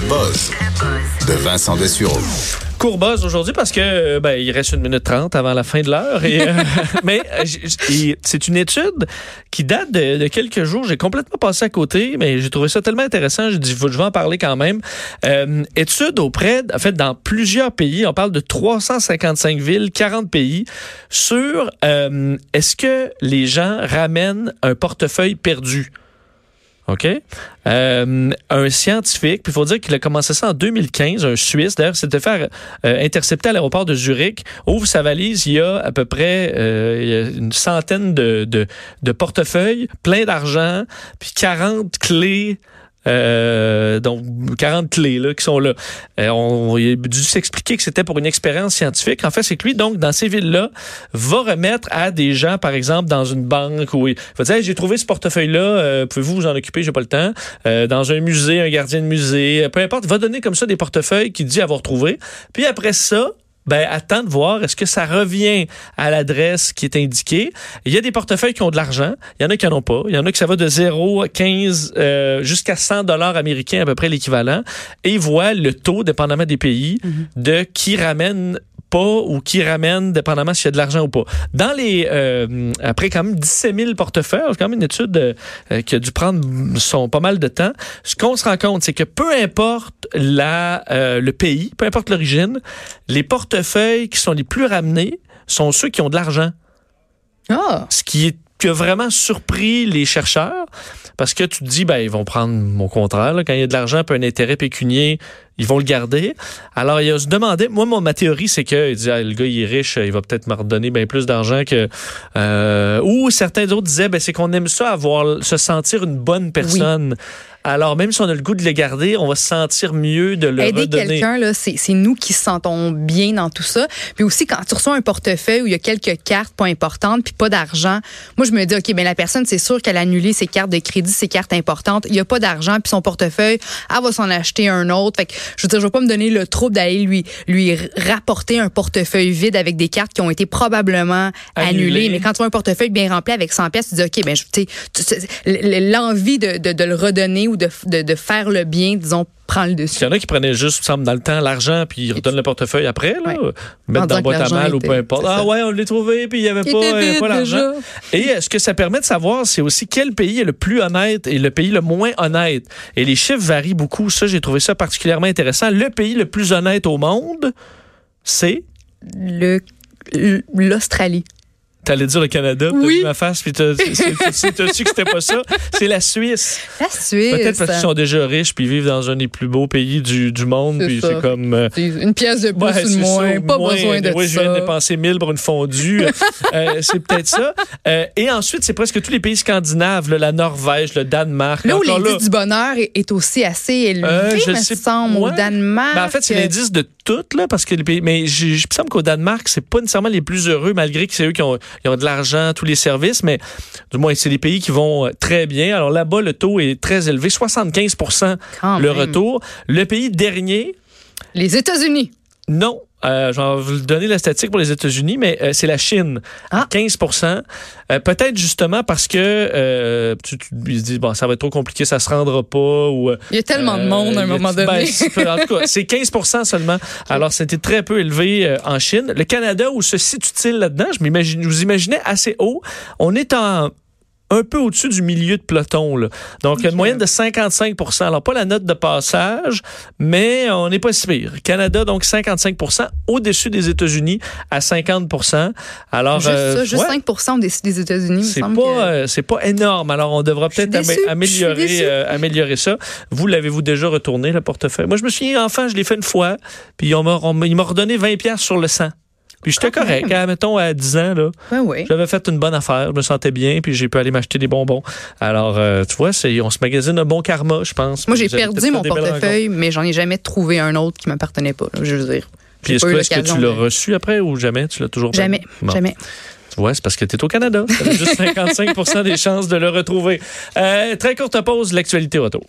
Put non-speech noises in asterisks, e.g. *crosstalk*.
Le buzz de Vincent Dessureau. Courbose aujourd'hui parce que euh, ben, il reste une minute trente avant la fin de l'heure. Euh, *laughs* *laughs* mais euh, c'est une étude qui date de, de quelques jours. J'ai complètement passé à côté, mais j'ai trouvé ça tellement intéressant. Dit, faut- je vais en parler quand même. Euh, étude auprès, en fait, dans plusieurs pays. On parle de 355 villes, 40 pays sur euh, est-ce que les gens ramènent un portefeuille perdu? OK? Euh, un scientifique, puis il faut dire qu'il a commencé ça en 2015, un Suisse, d'ailleurs, s'était fait euh, intercepter à l'aéroport de Zurich, ouvre sa valise, il y a à peu près euh, une centaine de, de, de portefeuilles, plein d'argent, puis 40 clés. Euh, donc 40 clés là, qui sont là. Euh, on, il a dû s'expliquer que c'était pour une expérience scientifique. En fait, c'est que lui, donc, dans ces villes-là, va remettre à des gens, par exemple, dans une banque où il va dire j'ai trouvé ce portefeuille-là, euh, pouvez-vous vous en occuper, j'ai pas le temps. Euh, dans un musée, un gardien de musée, peu importe, va donner comme ça des portefeuilles qu'il dit avoir trouvé. Puis après ça, ben, attends de voir est-ce que ça revient à l'adresse qui est indiquée? Il y a des portefeuilles qui ont de l'argent, il y en a qui n'en ont pas. Il y en a que ça va de 0 à 15 euh, jusqu'à 100 dollars américains, à peu près l'équivalent. Et voient le taux, dépendamment des pays, de qui ramène pas ou qui ramène, dépendamment s'il y a de l'argent ou pas. Dans les, euh, après quand même 17 000 portefeuilles, c'est quand même une étude euh, qui a dû prendre son pas mal de temps. Ce qu'on se rend compte, c'est que peu importe la, euh, le pays, peu importe l'origine, les portefeuilles qui sont les plus ramenés sont ceux qui ont de l'argent. Ah, Ce qui est qui a vraiment surpris les chercheurs parce que tu te dis ben ils vont prendre mon contraire là, quand il y a de l'argent puis un intérêt pécunier ils vont le garder. Alors il a se demandé moi mon, ma théorie c'est que il dit, ah, le gars il est riche il va peut-être me redonner bien plus d'argent que euh, ou certains d'autres disaient ben c'est qu'on aime ça avoir se sentir une bonne personne alors même si on a le goût de le garder on va se sentir mieux de le aider redonner quelqu'un, là, c'est nous qui se sentons bien dans tout ça. Puis aussi, quand tu reçois un portefeuille où il y a quelques cartes pas importantes puis pas d'argent, moi, je me dis, OK, ben la personne, c'est sûr qu'elle a annulé ses cartes de crédit, ses cartes importantes. Il y a pas d'argent puis son portefeuille, elle va s'en acheter un autre. Fait que, je veux dire, je vais pas me donner le trouble d'aller lui, lui rapporter un portefeuille vide avec des cartes qui ont été probablement Annulées. annulées. Mais quand tu vois un portefeuille bien rempli avec 100 pièces, tu dis, OK, ben, l'envie de, de, de le redonner ou de, de, de faire le bien, disons, prend le dessus. Il y en a qui prenaient juste, semble, dans le temps, l'argent, puis ils redonnent le portefeuille après, là. Ouais. Mettre dans boîte à mal ou peu importe. Ah ouais, on l'a trouvé, puis il n'y avait Il pas, l'argent. Et ce que ça permet de savoir, c'est aussi quel pays est le plus honnête et le pays le moins honnête? Et les chiffres varient beaucoup. Ça, j'ai trouvé ça particulièrement intéressant. Le pays le plus honnête au monde, c'est... Le l'Australie. T'allais dire le Canada, t'as Oui. vu ma face, puis t'as su que c'était pas ça? C'est la Suisse. La Suisse. Peut-être parce qu'ils sont déjà riches, puis vivent dans un des plus beaux pays du, du monde, C'est puis ça. c'est comme... euh, une pièce de plus Ouais, ou de moins. ça, pas moins. besoin de Oui, je ça. viens de dépenser 1000 pour une fondue. *laughs* Euh, c'est peut-être ça. Euh, et ensuite, c'est presque tous les pays scandinaves, là, la Norvège, le Danemark. Là où l'indice du bonheur est, est aussi assez élevé, Euh, je me sais- semble, ouais. au Danemark. Ben, en fait, c'est l'indice de toutes, là, parce que les pays. Mais je, je me semble qu'au Danemark, c'est pas nécessairement les plus heureux, malgré que c'est eux qui ont, ils ont de l'argent, tous les services, mais du moins, c'est des pays qui vont euh, très bien. Alors là-bas, le taux est très élevé, 75 Quand le même. retour. Le pays dernier, Les États-Unis. Non. Euh, je vais vous donner la statistique pour les États-Unis, mais euh, c'est la Chine. Ah. 15 Euh, Peut-être justement parce que euh, tu, tu disent, bon, ça va être trop compliqué, ça se rendra pas. Ou, euh, Il y a tellement de monde à un moment ben, donné. c'est- en tout cas, c'est 15 seulement. Alors, c'était très peu élevé euh, en Chine. Le Canada, où se situe-t-il là-dedans? Je, m'imagine, je vous imaginais assez haut. On est en un peu au-dessus du milieu de peloton. Là. Donc, une moyenne de 55% Alors, pas la note de passage, mais on n'est pas si pire. Canada, donc 55% au-dessus des États-Unis à 50% Alors, juste euh, ça, juste ouais, 5% au-dessus des États-Unis. c'est pas, que- euh, c'est pas énorme. Alors, on devra suis peut-être amé- suis améliorer, euh, améliorer ça. Vous l'avez-vous déjà retourné, le portefeuille? Moi, je me souviens, enfant, je l'ai fait une fois, puis on m'a, on m'a- il m'a redonné 20 pièces sur le 100. Puis j'étais Quand correct. même. *laughs* hein, mettons, à 10 ans, là. Ben oui. J'avais fait une bonne affaire, je me sentais bien, puis j'ai pu aller m'acheter des bonbons. Alors, euh, tu vois, c'est, on se magasine un bon karma, je pense. Moi, j'ai perdu mon portefeuille, mais j'en ai jamais trouvé un autre qui m'appartenait pas, là, je veux dire. Puis est-ce pas que, eu est-ce que tu l'as reçu après ou jamais? Tu l'as toujours? Jamais, Bon. jamais. Tu vois, c'est parce que tu es au Canada. Tu juste *laughs* 55 des chances de le retrouver. Euh, très courte pause, l'actualité auto.